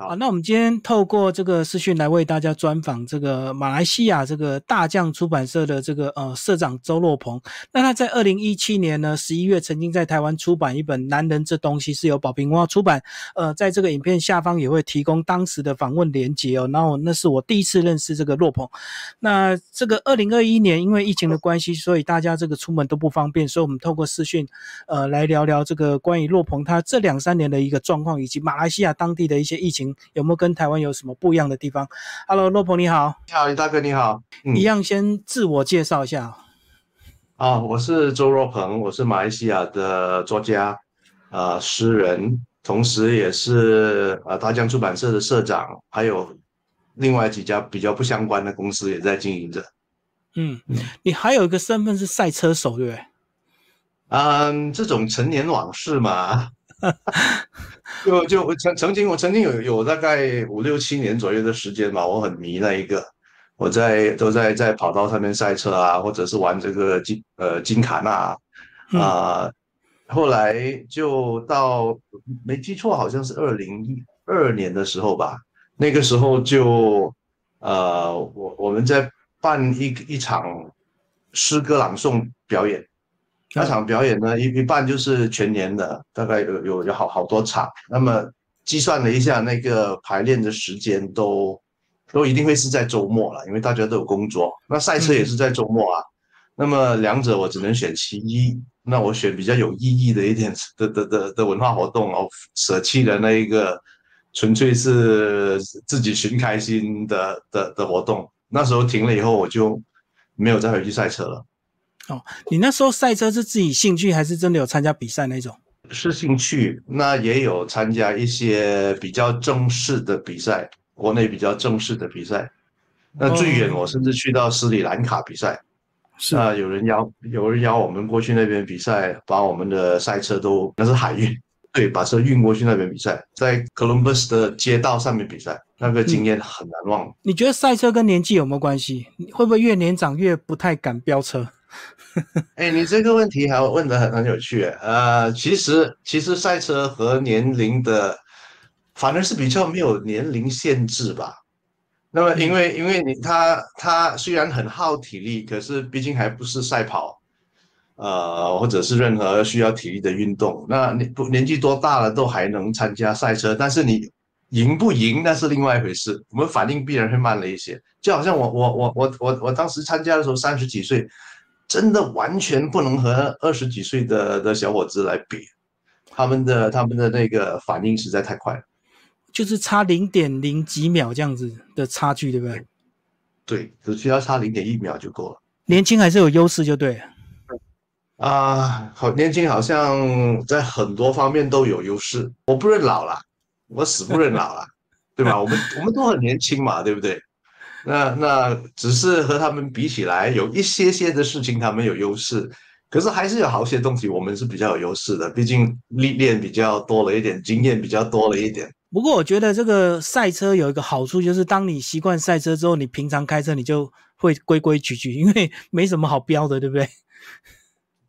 好，那我们今天透过这个视讯来为大家专访这个马来西亚这个大将出版社的这个呃社长周若鹏。那他在二零一七年呢十一月曾经在台湾出版一本《男人这东西》，是由宝瓶文化出版。呃，在这个影片下方也会提供当时的访问连结哦。然后那是我第一次认识这个洛鹏。那这个二零二一年因为疫情的关系，所以大家这个出门都不方便，所以我们透过视讯呃来聊聊这个关于洛鹏他这两三年的一个状况，以及马来西亚当地的一些疫情。有没有跟台湾有什么不一样的地方？Hello，洛鹏你好，你好，李大哥你好，一样先自我介绍一下。啊，我是周若鹏，我是马来西亚的作家，呃，诗人，同时也是呃大江出版社的社长，还有另外几家比较不相关的公司也在经营着。嗯，你还有一个身份是赛车手，对不对？嗯，这种陈年往事嘛。就就我曾曾经我曾经有有大概五六七年左右的时间吧，我很迷那一个，我在都在在跑道上面赛车啊，或者是玩这个金呃金卡纳啊，后来就到没记错好像是二零一二年的时候吧，那个时候就呃我我们在办一一场诗歌朗诵表演。那场表演呢，一一半就是全年的，大概有有有好好多场。那么计算了一下，那个排练的时间都都一定会是在周末了，因为大家都有工作。那赛车也是在周末啊。那么两者我只能选其一。那我选比较有意义的一点的的的的文化活动哦，舍弃了那一个纯粹是自己寻开心的的的活动。那时候停了以后，我就没有再回去赛车了。哦，你那时候赛车是自己兴趣，还是真的有参加比赛那种？是兴趣，那也有参加一些比较正式的比赛，国内比较正式的比赛。那最远我甚至去到斯里兰卡比赛，是啊，有人邀有人邀我们过去那边比赛，把我们的赛车都那是海运，对，把车运过去那边比赛，在 Columbus 的街道上面比赛，那个经验很难忘。你觉得赛车跟年纪有没有关系？会不会越年长越不太敢飙车？哎，你这个问题还问的很很有趣。呃，其实其实赛车和年龄的，反而是比较没有年龄限制吧。那么，因为因为你他他虽然很耗体力，可是毕竟还不是赛跑，呃，或者是任何需要体力的运动。那你不年纪多大了都还能参加赛车，但是你赢不赢那是另外一回事。我们反应必然会慢了一些，就好像我我我我我我当时参加的时候三十几岁。真的完全不能和二十几岁的的小伙子来比，他们的他们的那个反应实在太快了，就是差零点零几秒这样子的差距，对不对？对，只需要差零点一秒就够了。年轻还是有优势，就对。啊，好，年轻好像在很多方面都有优势。我不认老了，我死不认老了，对吧？我们我们都很年轻嘛，对不对？那那只是和他们比起来，有一些些的事情他们有优势，可是还是有好些东西我们是比较有优势的，毕竟历练比较多了一点，经验比较多了一点。不过我觉得这个赛车有一个好处，就是当你习惯赛车之后，你平常开车你就会规规矩矩，因为没什么好飙的，对不对？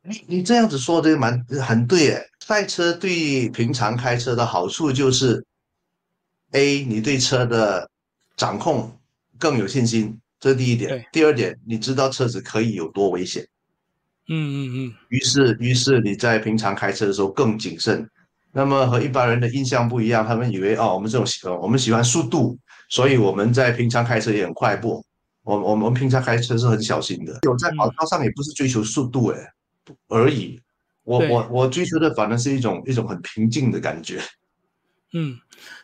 你你这样子说的蛮很对诶，赛车对平常开车的好处就是，A 你对车的掌控。更有信心，这是第一点。第二点，你知道车子可以有多危险。嗯嗯嗯。于是，于是你在平常开车的时候更谨慎。那么和一般人的印象不一样，他们以为哦，我们这种喜欢，我们喜欢速度，所以我们在平常开车也很快。不，我我们平常开车是很小心的。有在跑道上也不是追求速度哎，而已。我我我追求的反而是一种一种很平静的感觉。嗯，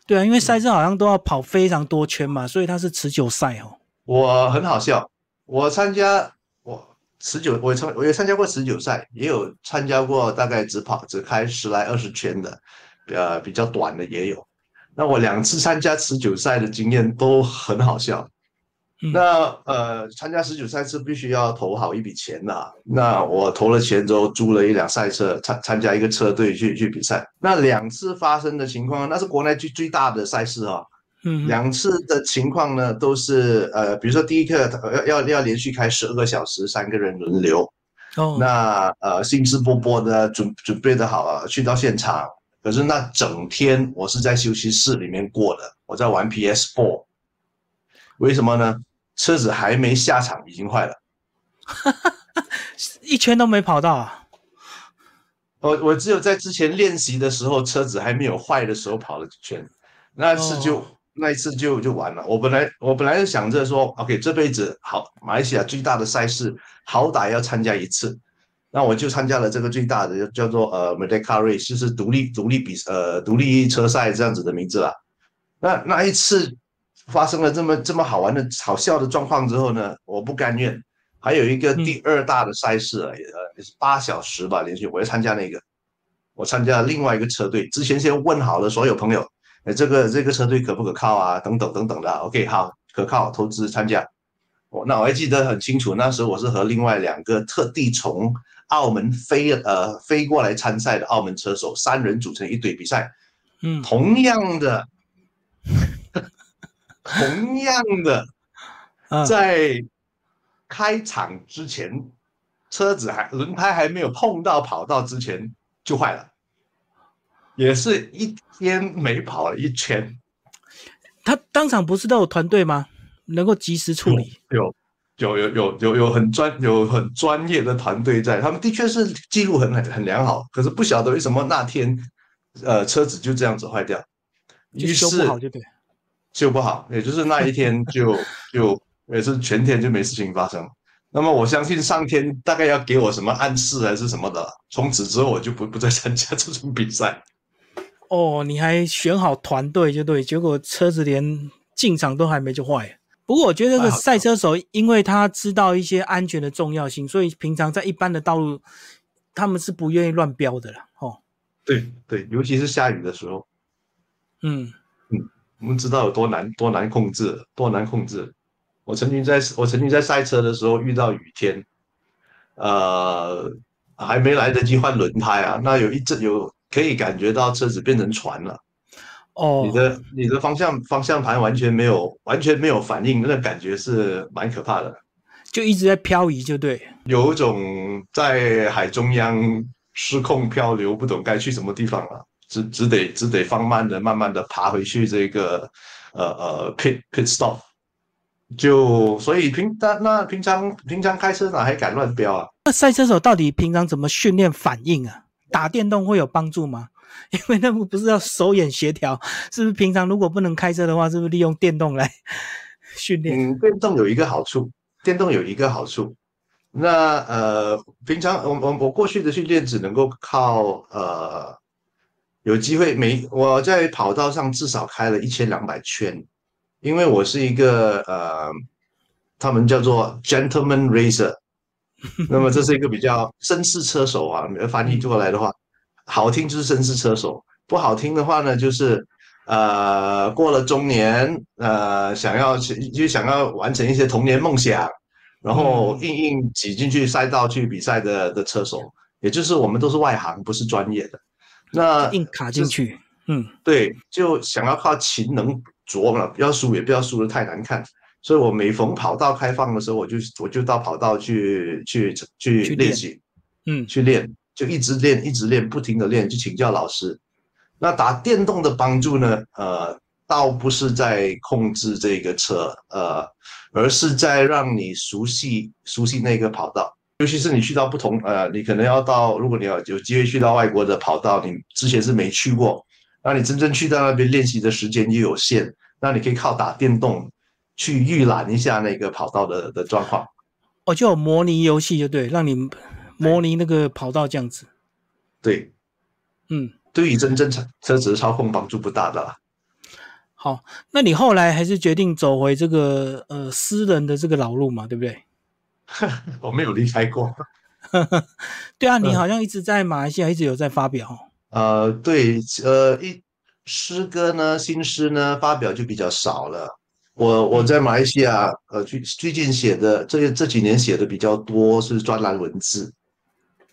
对啊，因为赛制好像都要跑非常多圈嘛，所以它是持久赛哦。我很好笑，我参加我持久，我参我也参加过持久赛，也有参加过大概只跑只开十来二十圈的，呃，比较短的也有。那我两次参加持久赛的经验都很好笑。那呃，参加十九赛是必须要投好一笔钱的。那我投了钱之后，租了一辆赛车，参参加一个车队去去比赛。那两次发生的情况，那是国内最最大的赛事啊。嗯，两次的情况呢，都是呃，比如说第一个要要要连续开十二个小时，三个人轮流。哦，那呃，兴致勃勃的准准备的好啊，去到现场。可是那整天我是在休息室里面过的，我在玩 PS4。为什么呢？车子还没下场，已经坏了，一圈都没跑到啊！我我只有在之前练习的时候，车子还没有坏的时候跑了几圈，那次就那一次就就完了。我本来我本来是想着说，OK，这辈子好马来西亚最大的赛事，好歹要参加一次，那我就参加了这个最大的叫做呃 Merdeka Race，就是独立独立比呃独立车赛这样子的名字啦。那那一次。发生了这么这么好玩的好笑的状况之后呢，我不甘愿。还有一个第二大的赛事啊，也是八小时吧，连续我要参加那个。我参加了另外一个车队，之前先问好了所有朋友，哎，这个这个车队可不可靠啊？等等等等的。OK，好，可靠，投资参加。我那我还记得很清楚，那时候我是和另外两个特地从澳门飞呃飞过来参赛的澳门车手，三人组成一队比赛。嗯，同样的。同样的，在开场之前，车子还轮胎还没有碰到跑道之前就坏了，也是一天没跑了一圈。他当场不是都有团队吗？能够及时处理？有，有，有，有，有，有很专有很专业的团队在，他们的确是记录很很很良好。可是不晓得为什么那天，呃，车子就这样子坏掉，就修不好就对。修不好，也就是那一天就 就也是全天就没事情发生。那么我相信上天大概要给我什么暗示还是什么的，从此之后我就不不再参加这种比赛。哦，你还选好团队就对，结果车子连进场都还没就坏。不过我觉得这个赛车手，因为他知道一些安全的重要性，所以平常在一般的道路，他们是不愿意乱飙的了。哦，对对，尤其是下雨的时候。嗯。我们知道有多难，多难控制，多难控制。我曾经在我曾经在赛车的时候遇到雨天，呃，还没来得及换轮胎啊，那有一阵有可以感觉到车子变成船了。哦，你的你的方向方向盘完全没有完全没有反应，那感觉是蛮可怕的。就一直在漂移，就对，有一种在海中央失控漂流，不懂该去什么地方了。只只得只得放慢的，慢慢的爬回去这个，呃呃，pit pit stop，就所以平那那平常平常开车哪还敢乱飙啊？那赛车手到底平常怎么训练反应啊？打电动会有帮助吗？因为那不不是要手眼协调，是不是平常如果不能开车的话，是不是利用电动来 训练？嗯，电动有一个好处，电动有一个好处，那呃，平常我我我过去的训练只能够靠呃。有机会每我在跑道上至少开了一千两百圈，因为我是一个呃，他们叫做 gentleman racer，那么这是一个比较绅士车手啊，翻译过来的话，好听就是绅士车手，不好听的话呢就是呃过了中年呃想要就想要完成一些童年梦想，然后硬硬挤进去赛道去比赛的的车手，也就是我们都是外行，不是专业的。那硬卡进去，嗯，对，就想要靠勤能琢磨，不要输也不要输的太难看。所以我每逢跑道开放的时候，我就我就到跑道去去去练习，嗯，去练，就一直练，一直练，不停的练，去请教老师。那打电动的帮助呢？呃，倒不是在控制这个车，呃，而是在让你熟悉熟悉那个跑道。尤其是你去到不同，呃，你可能要到，如果你要有机会去到外国的跑道，你之前是没去过，那你真正去到那边练习的时间又有限，那你可以靠打电动去预览一下那个跑道的的状况。哦，就有模拟游戏就对，让你模拟那个跑道这样子。对，嗯，对于真正车车子的操控帮助不大的啦。好，那你后来还是决定走回这个呃私人的这个老路嘛，对不对？我没有离开过，对啊，你好像一直在马来西亚，一直有在发表。呃，对，呃，一诗歌呢，新诗呢，发表就比较少了。我我在马来西亚，呃，最最近写的这这几年写的比较多是专栏文字。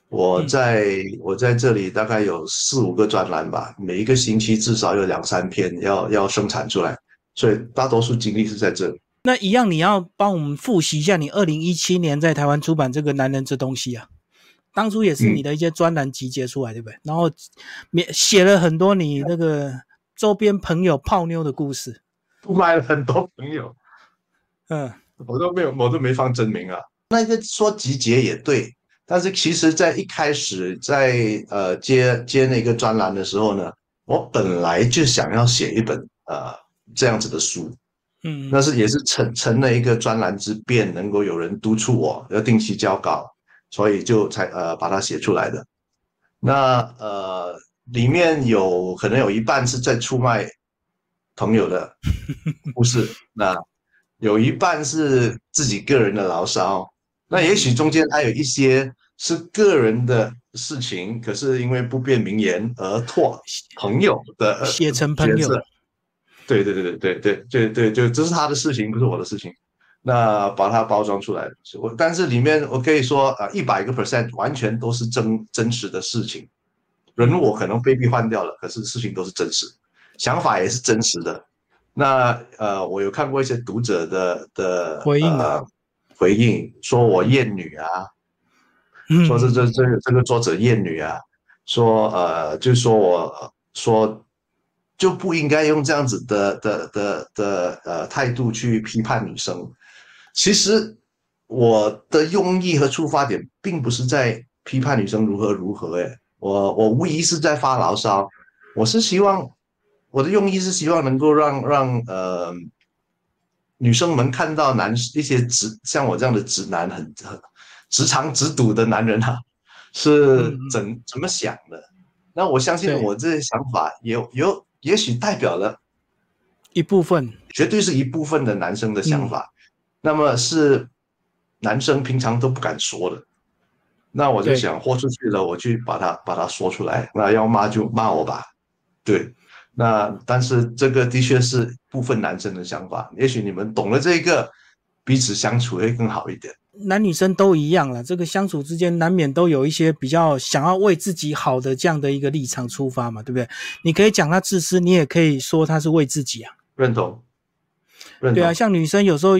我在我在这里大概有四五个专栏吧，每一个星期至少有两三篇要要生产出来，所以大多数精力是在这里。那一样，你要帮我们复习一下你二零一七年在台湾出版这个《男人这东西》啊，当初也是你的一些专栏集结出来，对不对？然后写写了很多你那个周边朋友泡妞的故事，出卖了很多朋友。嗯，我都没有，我都没放真名啊。那个说集结也对，但是其实在一开始在呃接接那个专栏的时候呢，我本来就想要写一本呃这样子的书。嗯，那是也是成成了一个专栏之便，能够有人督促我，要定期交稿，所以就才呃把它写出来的。那呃里面有可能有一半是在出卖朋友的 故事，那有一半是自己个人的牢骚，那也许中间还有一些是个人的事情，可是因为不便名言而拓朋友的写成朋友。对对对对对对对对，就这是他的事情，不是我的事情。那把它包装出来，我但是里面我可以说啊，一百个 percent 完全都是真真实的事情。人我可能被逼换掉了，可是事情都是真实，想法也是真实的。那呃，我有看过一些读者的的回应啊，回应说我厌女啊，说这这这这个作者厌女啊，说呃，就说我说。就不应该用这样子的的的的呃态度去批判女生。其实我的用意和出发点并不是在批判女生如何如何，哎，我我无疑是在发牢骚。我是希望我的用意是希望能够让让呃女生们看到男一些直像我这样的直男很很直肠直肚的男人啊是怎怎么想的。那我相信我这些想法有有。也许代表了一部分，绝对是一部分的男生的想法。那么是男生平常都不敢说的。那我就想豁出去了，我去把它把它说出来。那要骂就骂我吧。对，那但是这个的确是部分男生的想法。也许你们懂了这个，彼此相处会更好一点。男女生都一样了，这个相处之间难免都有一些比较想要为自己好的这样的一个立场出发嘛，对不对？你可以讲他自私，你也可以说他是为自己啊。认同，对啊，像女生有时候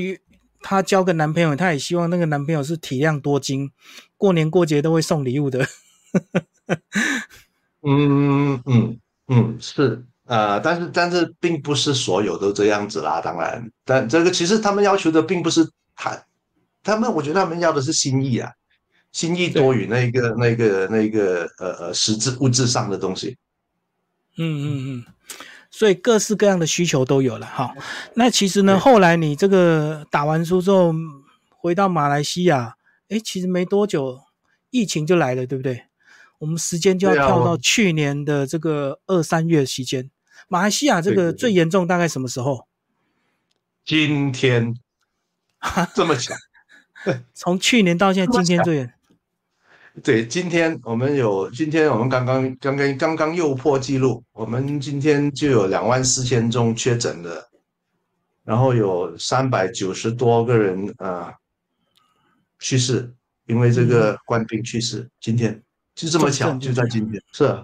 她交个男朋友，她也希望那个男朋友是体谅多金，过年过节都会送礼物的。嗯嗯嗯，是啊，但是但是并不是所有都这样子啦，当然，但这个其实他们要求的并不是他。他们，我觉得他们要的是心意啊，心意多于那个、那个、那个呃呃实质物质上的东西。嗯嗯嗯，所以各式各样的需求都有了哈。那其实呢，后来你这个打完书之后回到马来西亚，哎，其实没多久疫情就来了，对不对？我们时间就要跳到去年的这个二三月期间，马来西亚这个最严重大概什么时候？今天，这么巧。从去年到现在，今天最远。对，今天我们有，今天我们刚刚刚刚刚刚又破纪录，我们今天就有两万四千宗确诊的，然后有三百九十多个人啊去世，因为这个官兵去世。今天就这么巧，就在今天。是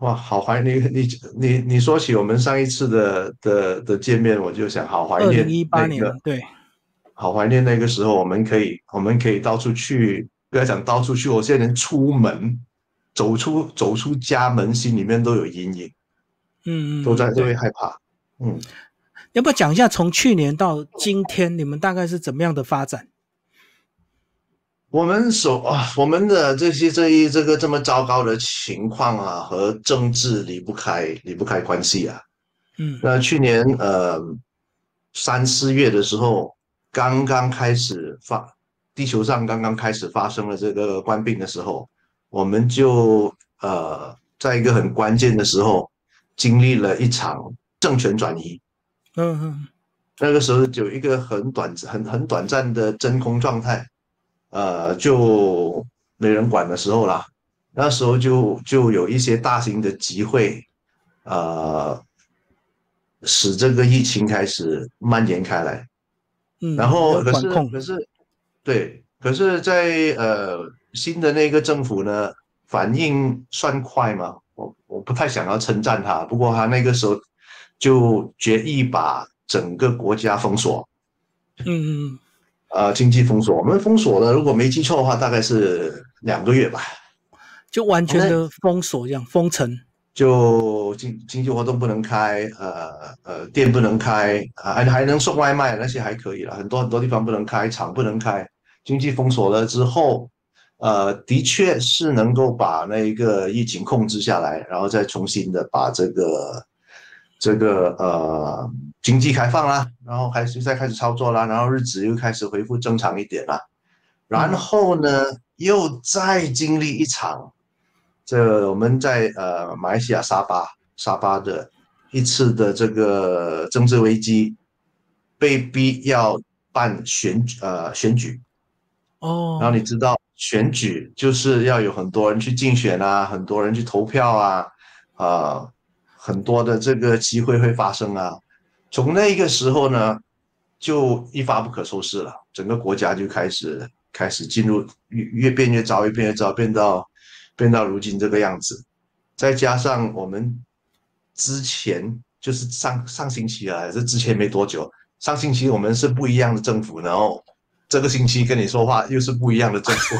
哇，好怀念你你你说起我们上一次的的的见面，我就想好怀念。二零一八年，对。好怀念那个时候，我们可以，我们可以到处去，不要讲到处去，我现在连出门，走出走出家门，心里面都有阴影，嗯嗯，都在都会害怕，嗯，要不要讲一下从去年到今天，你们大概是怎么样的发展？我们所啊，我们的这些这一这个这么糟糕的情况啊，和政治离不开离不开关系啊，嗯，那去年呃三四月的时候。刚刚开始发，地球上刚刚开始发生了这个冠病的时候，我们就呃，在一个很关键的时候，经历了一场政权转移。嗯嗯，那个时候有一个很短、很很短暂的真空状态，呃，就没人管的时候啦。那时候就就有一些大型的集会，呃，使这个疫情开始蔓延开来。然后可是可是，对，可是，在呃新的那个政府呢，反应算快吗？我我不太想要称赞他，不过他那个时候就决意把整个国家封锁，嗯嗯，呃经济封锁，我们封锁了，如果没记错的话，大概是两个月吧，就完全的封锁，这样封城，就经经济活动不能开，呃呃，店不能开，还还能送外卖那些还可以了，很多很多地方不能开，厂不能开，经济封锁了之后，呃，的确是能够把那个疫情控制下来，然后再重新的把这个这个呃经济开放啦，然后开始再开始操作啦，然后日子又开始恢复正常一点啦，然后呢，又再经历一场。这我们在呃马来西亚沙巴沙巴的一次的这个政治危机，被逼要办选呃选举，哦，然后你知道选举就是要有很多人去竞选啊，很多人去投票啊，啊，很多的这个机会会发生啊。从那个时候呢，就一发不可收拾了，整个国家就开始开始进入越越变越糟，越变越糟，变到。变到如今这个样子，再加上我们之前就是上上星期啊，还是之前没多久，上星期我们是不一样的政府，然后这个星期跟你说话又是不一样的政府。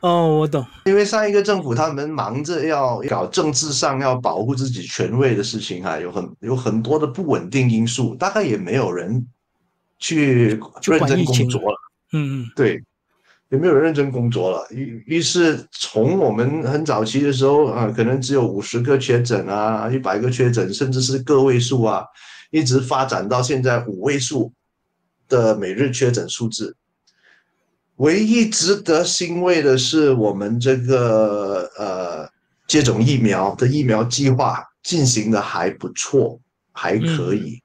哦，我懂，因为上一个政府他们忙着要搞政治上要保护自己权位的事情啊，有很有很多的不稳定因素，大概也没有人去认真工作了。嗯嗯，对。也没有认真工作了，于于是从我们很早期的时候啊，可能只有五十个确诊啊，一百个确诊，甚至是个位数啊，一直发展到现在五位数的每日确诊数字。唯一值得欣慰的是，我们这个呃接种疫苗的疫苗计划进行的还不错，还可以。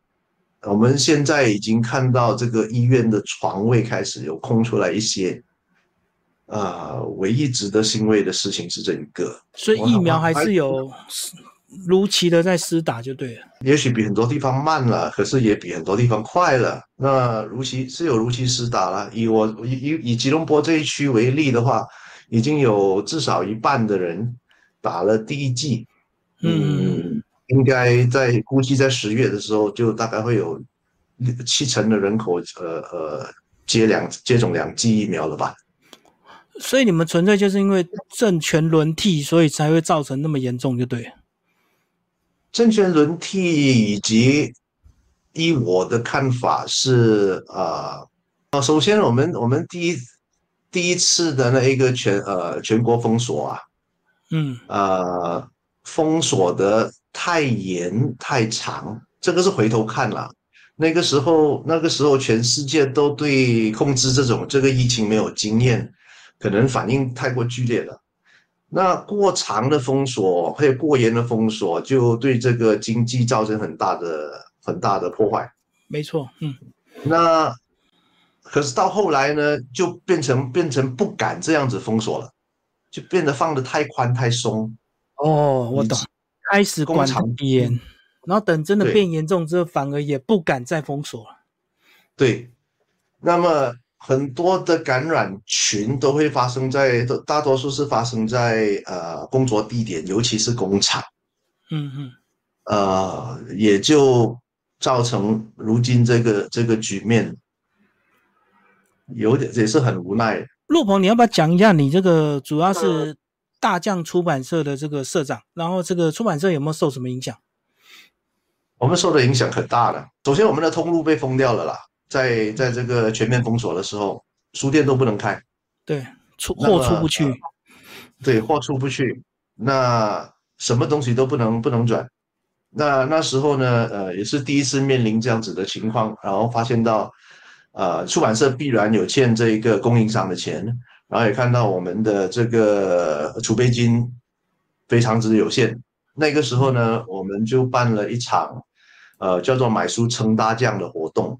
我们现在已经看到这个医院的床位开始有空出来一些。啊，唯一值得欣慰的事情是这一个，所以疫苗还是有如期的在施打就对了。也许比很多地方慢了，可是也比很多地方快了。那如期是有如期施打了。以我以以以吉隆坡这一区为例的话，已经有至少一半的人打了第一剂。嗯，应该在估计在十月的时候，就大概会有七成的人口，呃呃，接两接种两剂疫苗了吧。所以你们纯粹就是因为政权轮替，所以才会造成那么严重，就对。政权轮替以及依我的看法是，呃，首先我们我们第一第一次的那一个全呃全国封锁啊，嗯，呃，封锁的太严太长，这个是回头看了，那个时候那个时候全世界都对控制这种这个疫情没有经验。可能反应太过剧烈了，那过长的封锁还有过严的封锁，就对这个经济造成很大的很大的破坏。没错，嗯。那可是到后来呢，就变成变成不敢这样子封锁了，就变得放的太宽太松。哦，我懂。开始管严，然后等真的变严重之后，反而也不敢再封锁了。对，那么。很多的感染群都会发生在，大多数是发生在呃工作地点，尤其是工厂。嗯嗯，呃，也就造成如今这个这个局面，有点也是很无奈。陆鹏，你要不要讲一下你这个主要是大将出版社的这个社长，然后这个出版社有没有受什么影响？我们受的影响很大的，首先我们的通路被封掉了啦。在在这个全面封锁的时候，书店都不能开，对，出货出不去，对，货出不去，那什么东西都不能不能转。那那时候呢，呃，也是第一次面临这样子的情况，然后发现到，呃，出版社必然有欠这一个供应商的钱，然后也看到我们的这个储备金非常之有限。那个时候呢，我们就办了一场，呃，叫做买书称大将的活动。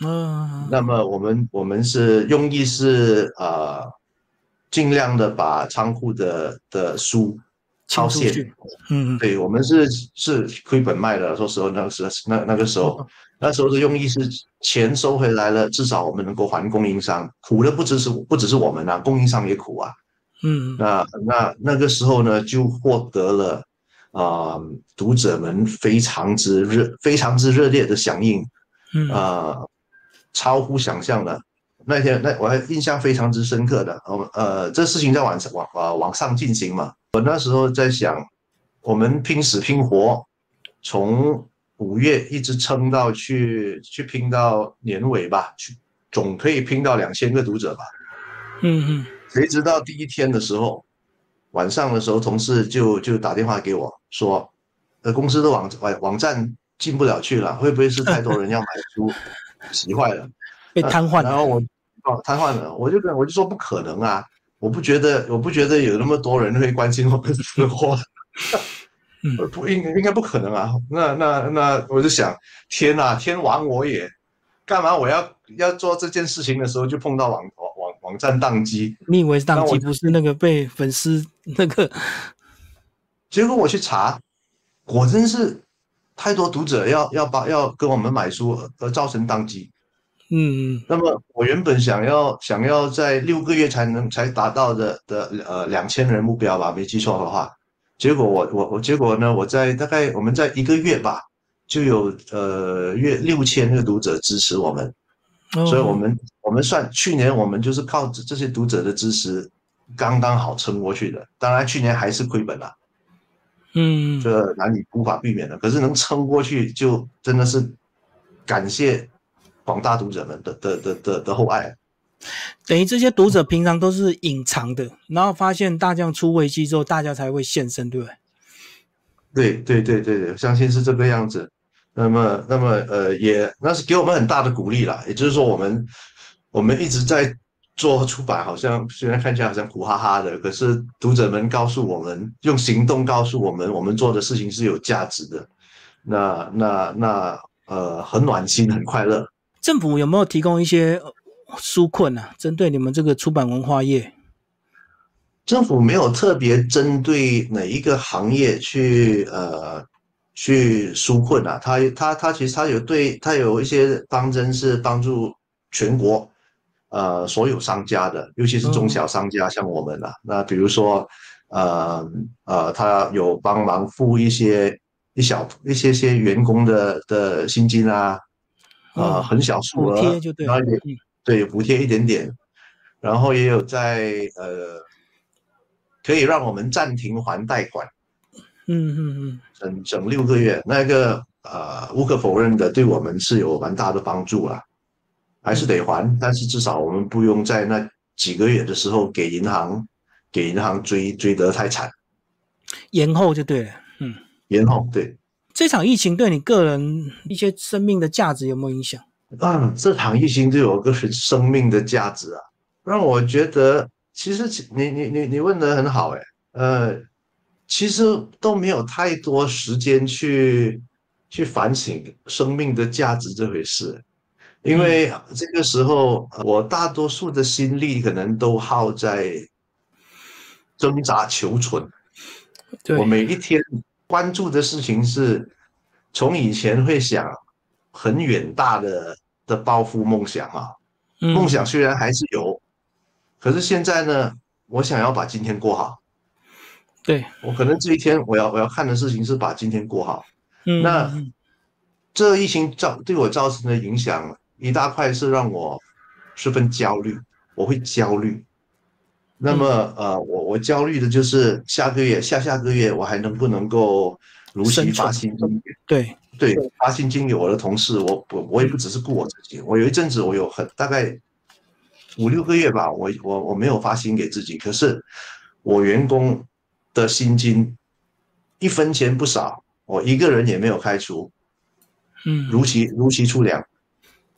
嗯，那么我们我们是用意是呃，尽量的把仓库的的书超限，嗯，对我们是是亏本卖的。说实话，那个时那那个时候，那时候的用意是钱收回来了，至少我们能够还供应商。苦的不只是不只是我们啊，供应商也苦啊。嗯，那那那个时候呢，就获得了啊读者们非常之热非常之热烈的响应，嗯啊。超乎想象的，那天那我还印象非常之深刻的，我呃，这事情在网上网啊网上进行嘛。我那时候在想，我们拼死拼活，从五月一直撑到去去拼到年尾吧，去总可以拼到两千个读者吧。嗯嗯。谁知道第一天的时候，晚上的时候，同事就就打电话给我说，呃，公司的网网网站进不了去了，会不会是太多人要买书，急坏了，被瘫痪了。然后我。哦，瘫痪了，我就跟我就说不可能啊！我不觉得，我不觉得有那么多人会关心我们的生活，嗯，不应应该不可能啊！那那那，我就想，天哪，天亡我也！干嘛我要要做这件事情的时候就碰到网网网站宕机？你以为是宕机，不是那个被粉丝那个？结果我去查，果真是太多读者要要把要跟我们买书而造成当机。嗯，那么我原本想要想要在六个月才能才达到的的呃两千人目标吧，没记错的话，结果我我我结果呢，我在大概我们在一个月吧，就有呃约六千个读者支持我们，所以我们我们算去年我们就是靠这些读者的支持，刚刚好撑过去的。当然去年还是亏本了，嗯，这难以无法避免的。可是能撑过去，就真的是感谢。广大读者们的的的的的厚爱，等于这些读者平常都是隐藏的，然后发现大将出危机之后，大家才会现身，对不对？对对对对对，相信是这个样子。那么那么呃，也那是给我们很大的鼓励啦。也就是说，我们我们一直在做出版，好像虽然看起来好像苦哈哈的，可是读者们告诉我们，用行动告诉我们，我们做的事情是有价值的。那那那呃，很暖心，很快乐。政府有没有提供一些纾困啊？针对你们这个出版文化业，政府没有特别针对哪一个行业去呃去纾困啊。他他他其实他有对他有一些方针是帮助全国呃所有商家的，尤其是中小商家，像我们啊。那比如说呃呃，他有帮忙付一些一小一些些员工的的薪金啊。啊，很小数额，然后也对补贴一点点，然后也有在呃，可以让我们暂停还贷款，嗯嗯嗯，整整六个月，那个呃无可否认的，对我们是有蛮大的帮助了，还是得还，但是至少我们不用在那几个月的时候给银行给银行追追得太惨，延后就对了，嗯，延后对。这场疫情对你个人一些生命的价值有没有影响？啊，这场疫情对我个人生命的价值啊，让我觉得其实你你你你问的很好哎，呃，其实都没有太多时间去去反省生命的价值这回事，因为这个时候我大多数的心力可能都耗在挣扎求存，我每一天。关注的事情是，从以前会想很远大的的抱负梦想啊，梦想虽然还是有，可是现在呢，我想要把今天过好。对我可能这一天我要我要看的事情是把今天过好。嗯，那这疫情造对我造成的影响一大块是让我十分焦虑，我会焦虑。那么，呃，我我焦虑的就是下个月、下下个月我还能不能够如期发薪金？对对，发薪金给我的同事，我我我也不只是顾我自己，我有一阵子我有很大概五六个月吧，我我我没有发薪给自己，可是我员工的薪金一分钱不少，我一个人也没有开除，嗯，如期如期出粮。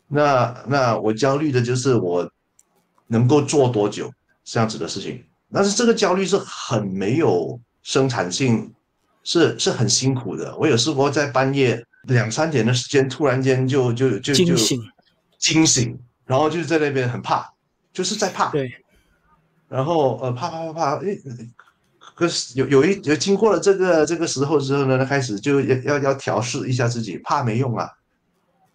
那那我焦虑的就是我能够做多久？这样子的事情，但是这个焦虑是很没有生产性，是是很辛苦的。我有试过在半夜两三点的时间，突然间就就就就惊醒，惊醒，然后就是在那边很怕，就是在怕。对。然后呃怕怕怕怕，诶，可是有有一有经过了这个这个时候之后呢，开始就要要要调试一下自己，怕没用啊。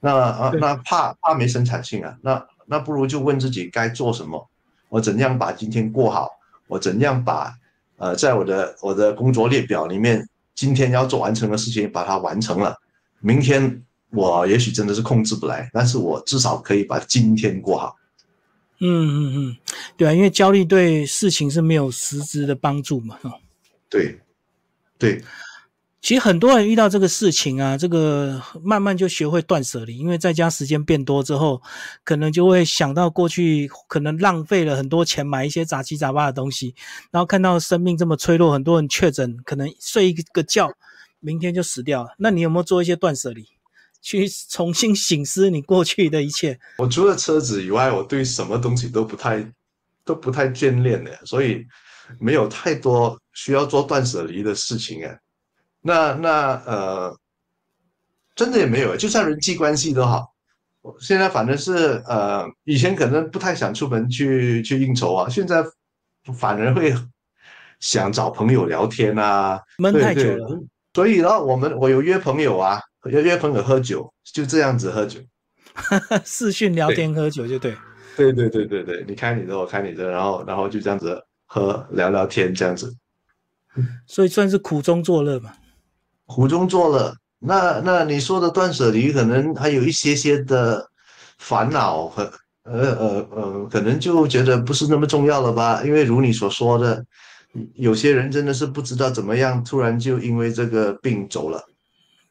那啊那怕怕没生产性啊，那那不如就问自己该做什么。我怎样把今天过好？我怎样把，呃，在我的我的工作列表里面，今天要做完成的事情把它完成了。明天我也许真的是控制不来，但是我至少可以把今天过好。嗯嗯嗯，对啊，因为焦虑对事情是没有实质的帮助嘛。哦，对，对。其实很多人遇到这个事情啊，这个慢慢就学会断舍离，因为在家时间变多之后，可能就会想到过去可能浪费了很多钱买一些杂七杂八的东西，然后看到生命这么脆弱，很多人确诊，可能睡一个觉，明天就死掉了。那你有没有做一些断舍离，去重新醒思你过去的一切？我除了车子以外，我对什么东西都不太都不太眷恋的，所以没有太多需要做断舍离的事情啊。那那呃，真的也没有，就算人际关系都好。现在反正是呃，以前可能不太想出门去去应酬啊，现在反而会想找朋友聊天啊。闷太久了，所以呢，我们我有约朋友啊，约约朋友喝酒，就这样子喝酒，视讯聊天喝酒就对。对对对对对，你开你的，我开你的，然后然后就这样子喝聊聊天这样子。所以算是苦中作乐嘛。苦中作乐，那那你说的断舍离，可能还有一些些的烦恼和呃呃呃，可能就觉得不是那么重要了吧？因为如你所说的，有些人真的是不知道怎么样，突然就因为这个病走了。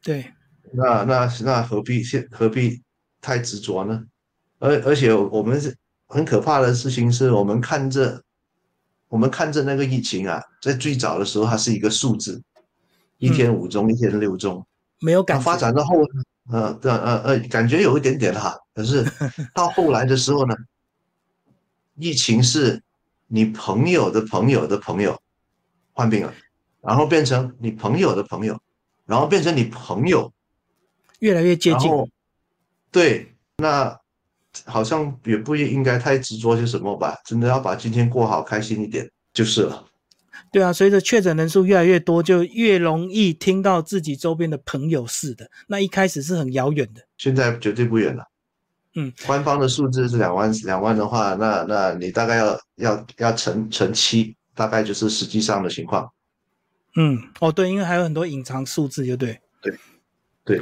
对，那那那何必现何必太执着呢？而而且我们是很可怕的事情，是我们看着我们看着那个疫情啊，在最早的时候，它是一个数字。一天五中，一天六中，没有感发展到后，呃，呃呃呃，感觉有一点点哈，可是 到后来的时候呢，疫情是你朋友的朋友的朋友患病了，然后变成你朋友的朋友，然后变成你朋友越来越接近，对，那好像也不应该太执着些什么吧，真的要把今天过好，开心一点就是了。对啊，随着确诊人数越来越多，就越容易听到自己周边的朋友是的。那一开始是很遥远的，现在绝对不远了。嗯，官方的数字是两万，两万的话，那那你大概要要要乘乘七，大概就是实际上的情况。嗯，哦对，因为还有很多隐藏数字，就对。对，对。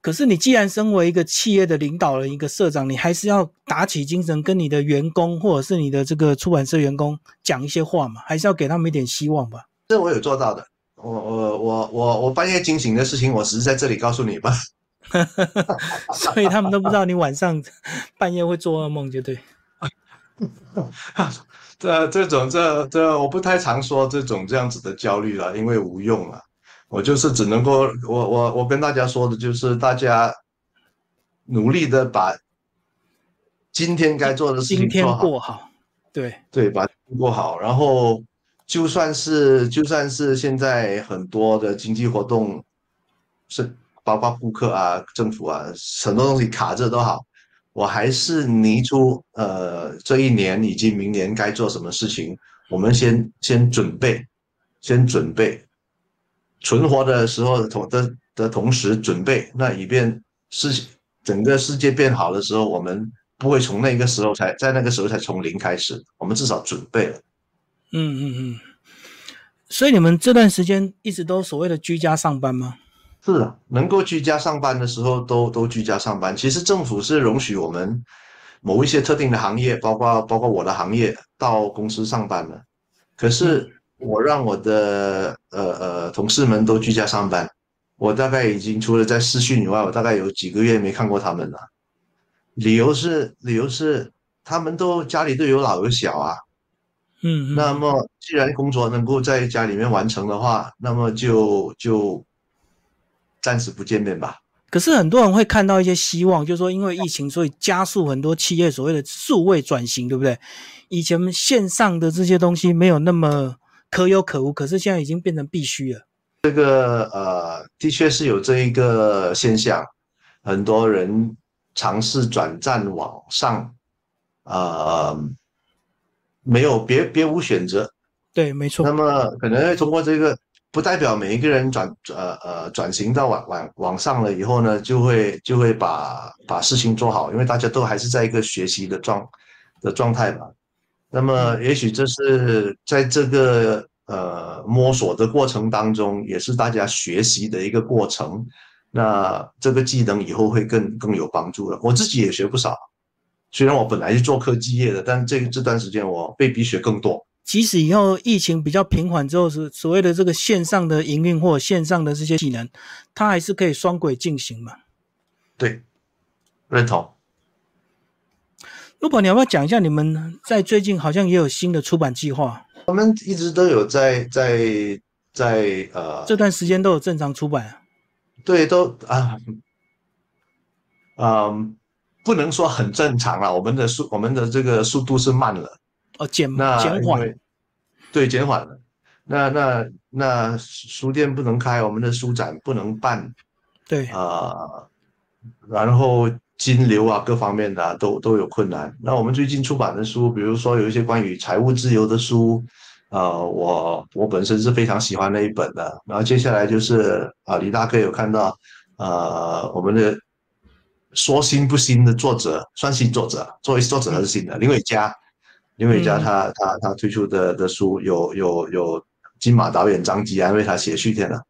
可是你既然身为一个企业的领导人、一个社长，你还是要打起精神，跟你的员工或者是你的这个出版社员工讲一些话嘛，还是要给他们一点希望吧。这我有做到的，我我我我我半夜惊醒的事情，我只是在这里告诉你吧。所以他们都不知道你晚上半夜会做噩梦，就对。这这种这这我不太常说这种这样子的焦虑了，因为无用了。我就是只能够，我我我跟大家说的就是，大家努力的把今天该做的事情做好，对对，把过好。然后就算是就算是现在很多的经济活动是包括顾客啊、政府啊，很多东西卡着都好，我还是拟出呃这一年以及明年该做什么事情，我们先先准备，先准备。存活的时候同的的同时准备，那以便世整个世界变好的时候，我们不会从那个时候才在那个时候才从零开始，我们至少准备了。嗯嗯嗯。所以你们这段时间一直都所谓的居家上班吗？是啊，能够居家上班的时候都都居家上班。其实政府是容许我们某一些特定的行业，包括包括我的行业到公司上班的，可是。我让我的呃呃同事们都居家上班，我大概已经除了在视讯以外，我大概有几个月没看过他们了。理由是理由是他们都家里都有老有小啊，嗯，那么既然工作能够在家里面完成的话，那么就就暂时不见面吧。可是很多人会看到一些希望，就是说因为疫情，所以加速很多企业所谓的数位转型，对不对？以前线上的这些东西没有那么。可有可无，可是现在已经变成必须了。这个呃，的确是有这一个现象，很多人尝试转战网上，呃，没有别别无选择。对，没错。那么可能通过这个，不代表每一个人转呃呃转型到网网网上了以后呢，就会就会把把事情做好，因为大家都还是在一个学习的状的状态吧。那么，也许这是在这个呃摸索的过程当中，也是大家学习的一个过程。那这个技能以后会更更有帮助了。我自己也学不少。虽然我本来是做科技业的，但这这段时间我被逼学更多。即使以后疫情比较平缓之后，是所谓的这个线上的营运或线上的这些技能，它还是可以双轨进行嘛？对，认同。如果你要不要讲一下，你们在最近好像也有新的出版计划？我们一直都有在在在呃，这段时间都有正常出版。对，都啊，嗯，不能说很正常了。我们的速，我们的这个速度是慢了。哦，减减缓，对，减缓了。那那那书店不能开，我们的书展不能办，对啊，然后金流啊各方面的都都有困难。那我们最近出版的书，比如说有一些关于财务自由的书，呃，我我本身是非常喜欢那一本的。然后接下来就是啊，李大哥有看到，呃，我们的说新不新的作者，算新作者，作为作者还是新的林伟嘉。林伟嘉他他他推出的的书有有有金马导演张吉安为他写序篇了，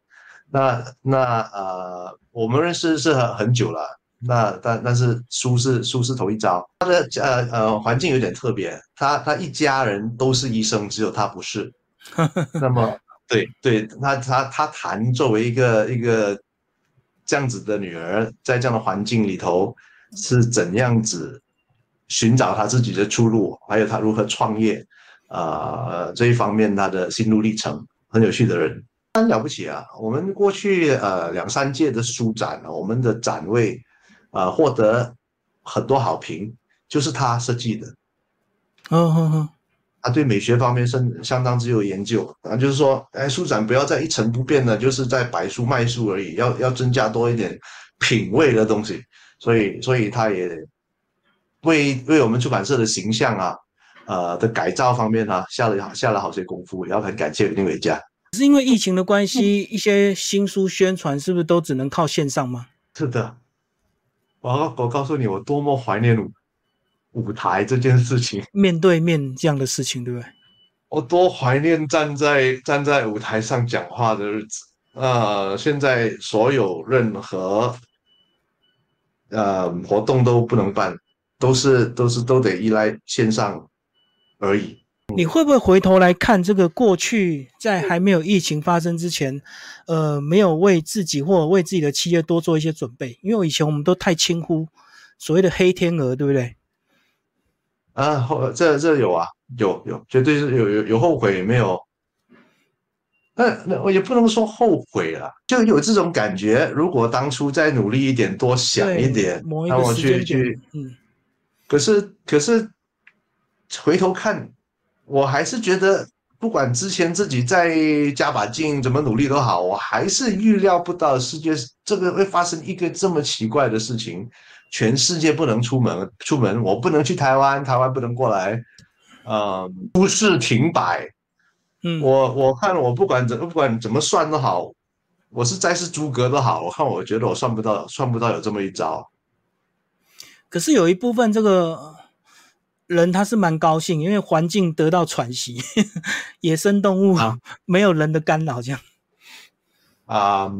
那那呃我们认识是很很久了，那但但是书是书是头一招，他的呃呃环境有点特别，他他一家人都是医生，只有他不是，那么对对，他他他谈作为一个一个这样子的女儿，在这样的环境里头是怎样子。寻找他自己的出路，还有他如何创业，啊，这一方面他的心路历程很有趣的人，很了不起啊！我们过去呃两三届的书展，我们的展位啊获得很多好评，就是他设计的。嗯嗯嗯，他对美学方面相相当之有研究啊，就是说，哎，书展不要再一成不变的，就是在摆书卖书而已，要要增加多一点品味的东西，所以所以他也。为为我们出版社的形象啊，呃的改造方面啊，下了下了好些功夫，也要很感谢林伟嘉。是因为疫情的关系，一些新书宣传是不是都只能靠线上吗？是的，我我告诉你，我多么怀念舞台这件事情，面对面这样的事情，对不对？我多怀念站在站在舞台上讲话的日子啊！现在所有任何呃活动都不能办。都是都是都得依赖线上而已。你会不会回头来看这个过去，在还没有疫情发生之前，呃，没有为自己或为自己的企业多做一些准备？因为以前我们都太轻忽所谓的黑天鹅，对不对？啊，后这这有啊，有有，绝对是有有有后悔没有？那那我也不能说后悔了，就有这种感觉。如果当初再努力一点，多想一点，让我去去嗯。可是，可是回头看，我还是觉得，不管之前自己再加把劲，怎么努力都好，我还是预料不到世界这个会发生一个这么奇怪的事情，全世界不能出门，出门我不能去台湾，台湾不能过来，呃，都市停摆，嗯，我我看我不管怎不管怎么算都好，我是再是诸葛都好，我看我觉得我算不到，算不到有这么一招。可是有一部分这个人他是蛮高兴，因为环境得到喘息，野生动物没有人的干扰，这样。啊，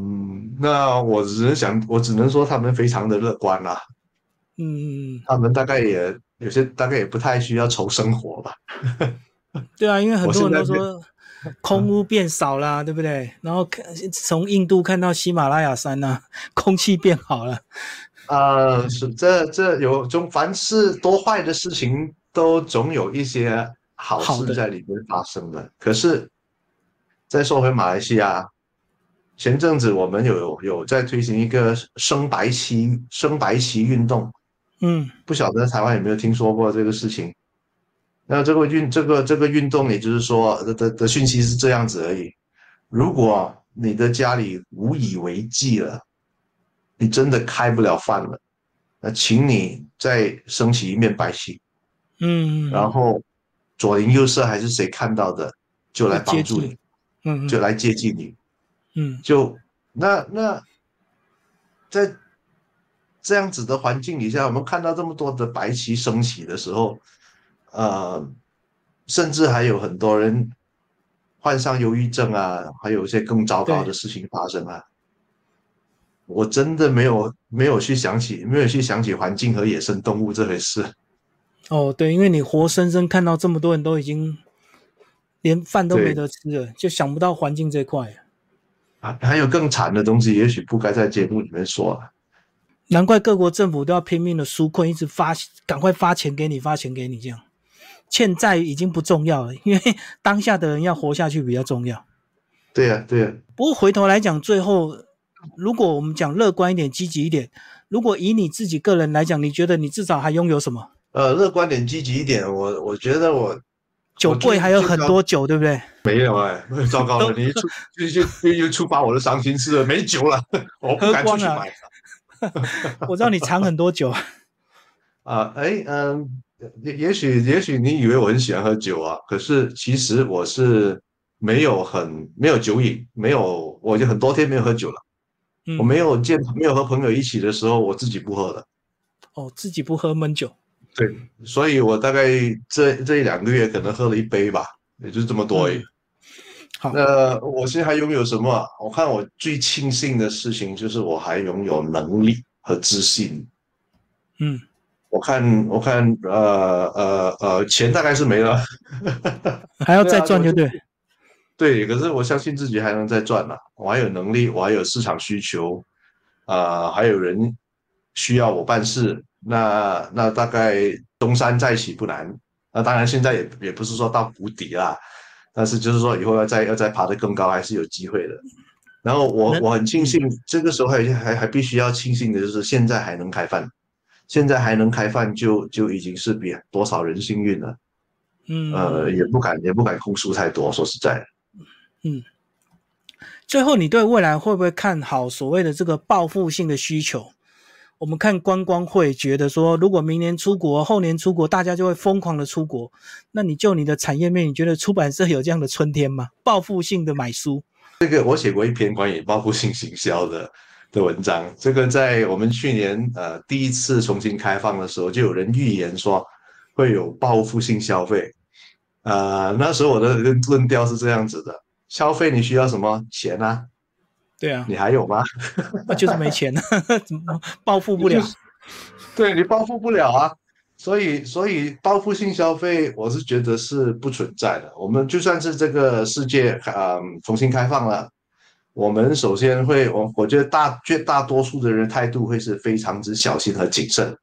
那我只能想，我只能说他们非常的乐观啦。嗯，他们大概也有些大概也不太需要愁生活吧。对啊，因为很多人都说空屋变少啦，对不对？然后看从印度看到喜马拉雅山呐，空气变好了。啊，是这这有种凡事多坏的事情，都总有一些好事在里面发生的。可是再说回马来西亚，前阵子我们有有在推行一个升白旗升白旗运动，嗯，不晓得台湾有没有听说过这个事情？那这个运这个这个运动，也就是说的的的讯息是这样子而已。如果你的家里无以为继了。你真的开不了饭了，那请你再升起一面白旗，嗯，然后左邻右舍还是谁看到的，就来帮助你，嗯，就来接近你，嗯，就那那在这样子的环境底下，我们看到这么多的白旗升起的时候，呃，甚至还有很多人患上忧郁症啊，还有一些更糟糕的事情发生啊。我真的没有没有去想起，没有去想起环境和野生动物这回事。哦，对，因为你活生生看到这么多人都已经连饭都没得吃了，就想不到环境这块。啊，还有更惨的东西，也许不该在节目里面说了。难怪各国政府都要拼命的纾困，一直发，赶快发钱给你，发钱给你，这样欠债已经不重要了，因为 当下的人要活下去比较重要。对呀，对呀。不过回头来讲，最后如果我们讲乐观一点、积极一点，如果以你自己个人来讲，你觉得你至少还拥有什么？呃，乐观点、积极一点，我我觉得我。酒柜还有很多酒，对不对？没有哎，糟糕了！你一出就就就又触发我的伤心事了，没酒了，我不敢出去买。我知道你藏很多酒 啊，哎，嗯，也也许也许你以为我很喜欢喝酒啊，可是其实我是没有很没有酒瘾，没有，我就很多天没有喝酒了。我没有见没有和朋友一起的时候，我自己不喝的。哦，自己不喝闷酒。对，所以我大概这这一两个月可能喝了一杯吧，也就是这么多而已。好，那我现在还拥有什么？我看我最庆幸的事情就是我还拥有能力和自信。嗯，我看我看呃呃呃，钱大概是没了，还要再赚 就对。对，可是我相信自己还能再赚嘛，我还有能力，我还有市场需求，啊，还有人需要我办事。那那大概东山再起不难，那当然现在也也不是说到谷底啦，但是就是说以后要再要再爬得更高还是有机会的。然后我我很庆幸这个时候还还还必须要庆幸的就是现在还能开饭，现在还能开饭就就已经是比多少人幸运了。嗯，呃，也不敢也不敢控诉太多，说实在。嗯，最后你对未来会不会看好所谓的这个报复性的需求？我们看观光会觉得说，如果明年出国，后年出国，大家就会疯狂的出国。那你就你的产业面，你觉得出版社有这样的春天吗？报复性的买书，这个我写过一篇关于报复性行销的的文章。这个在我们去年呃第一次重新开放的时候，就有人预言说会有报复性消费。呃，那时候我的论调是这样子的：消费你需要什么钱啊？对啊，你还有吗？那就是没钱了，怎么报复不了？对你报复不了啊，所以所以报复性消费，我是觉得是不存在的。我们就算是这个世界啊重新开放了，我们首先会我我觉得大绝大多数的人态度会是非常之小心和谨慎，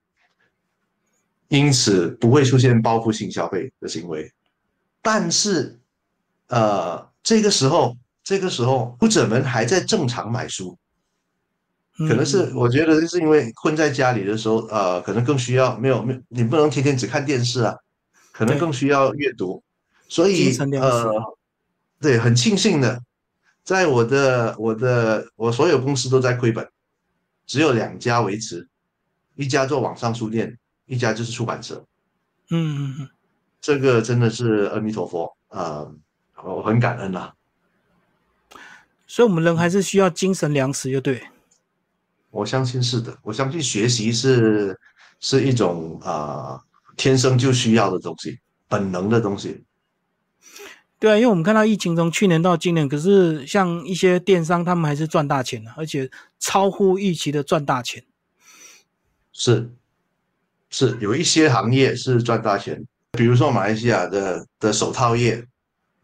因此不会出现报复性消费的行为。但是，呃，这个时候。这个时候，读者们还在正常买书，可能是我觉得就是因为困在家里的时候，呃，可能更需要没有没有，你不能天天只看电视啊，可能更需要阅读，所以呃，对，很庆幸的，在我的我的我所有公司都在亏本，只有两家维持，一家做网上书店，一家就是出版社，嗯嗯嗯，这个真的是阿弥陀佛啊，我很感恩呐。所以，我们人还是需要精神粮食，就对。我相信是的，我相信学习是是一种啊天生就需要的东西，本能的东西。对啊，因为我们看到疫情从去年到今年，可是像一些电商，他们还是赚大钱的，而且超乎预期的赚大钱。是，是有一些行业是赚大钱，比如说马来西亚的的手套业。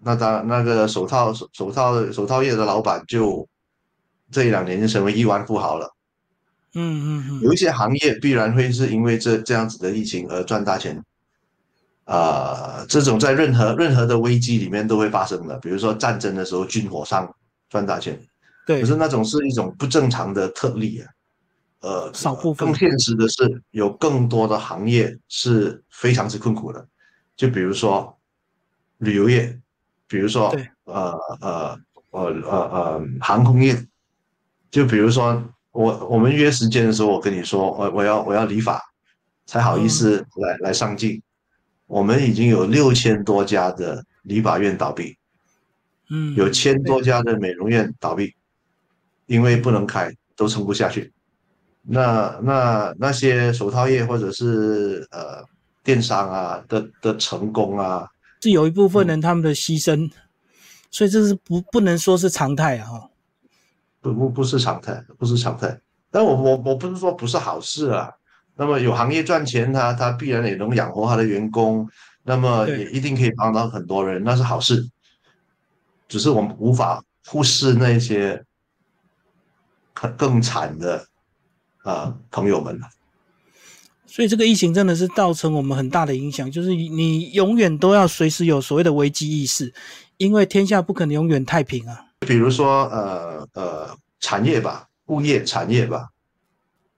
那当那个手套手手套手套业的老板就这一两年就成为亿万富豪了。嗯嗯嗯，有一些行业必然会是因为这这样子的疫情而赚大钱。啊，这种在任何任何的危机里面都会发生的，比如说战争的时候军火商赚大钱。对，可是那种是一种不正常的特例啊。呃，少部分。更现实的是，有更多的行业是非常之困苦的，就比如说旅游业。比如说，呃呃呃呃呃，航空业，就比如说我我们约时间的时候，我跟你说，我我要我要理发，才好意思来来上镜。我们已经有六千多家的理发院倒闭，嗯，有千多家的美容院倒闭，因为不能开，都撑不下去。那那那些手套业或者是呃电商啊的的成功啊。是有一部分人他们的牺牲，所以这是不不能说是常态啊，哈，不不不是常态，不是常态。但我我我不是说不是好事啊，那么有行业赚钱，他他必然也能养活他的员工，那么也一定可以帮到很多人，那是好事。只是我们无法忽视那些更更惨的啊朋友们了。所以这个疫情真的是造成我们很大的影响，就是你永远都要随时有所谓的危机意识，因为天下不可能永远太平啊。比如说呃呃产业吧，物业产业吧，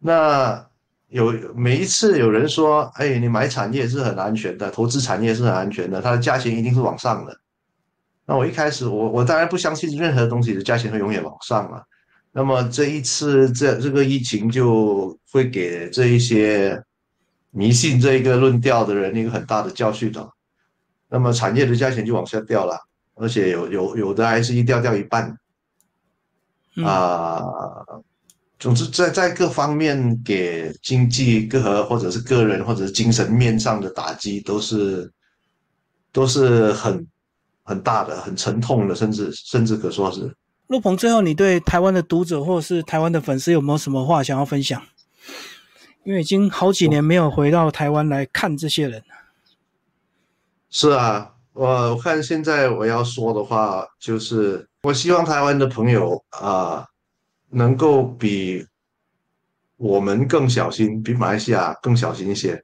那有每一次有人说，哎，你买产业是很安全的，投资产业是很安全的，它的价钱一定是往上的。那我一开始我我当然不相信任何东西的价钱会永远往上啊。那么这一次这这个疫情就会给这一些。迷信这一个论调的人，一个很大的教训的。那么产业的价钱就往下掉了，而且有有有的还是一掉掉一半。啊，总之在在各方面给经济各或者是个人或者是精神面上的打击都是都是很很大的、很沉痛的，甚至甚至可说是。陆鹏，最后你对台湾的读者或者是台湾的粉丝有没有什么话想要分享？因为已经好几年没有回到台湾来看这些人了是啊，我我看现在我要说的话就是，我希望台湾的朋友啊，能够比我们更小心，比马来西亚更小心一些。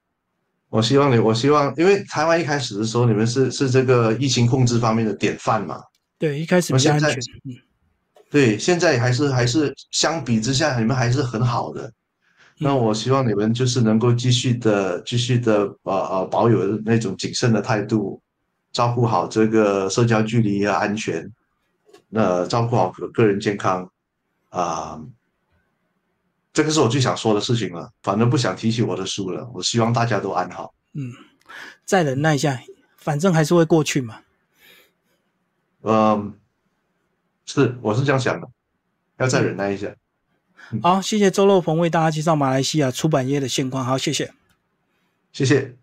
我希望你，我希望，因为台湾一开始的时候，你们是是这个疫情控制方面的典范嘛？对，一开始比较安全。对，现在还是还是相比之下，你们还是很好的。那我希望你们就是能够继续的、继续的，呃呃，保有那种谨慎的态度，照顾好这个社交距离和安全，那照顾好个人健康，啊，这个是我最想说的事情了。反正不想提起我的书了。我希望大家都安好。嗯，再忍耐一下，反正还是会过去嘛。嗯，是，我是这样想的，要再忍耐一下。好，谢谢周乐鹏为大家介绍马来西亚出版业的现况。好，谢谢，谢谢。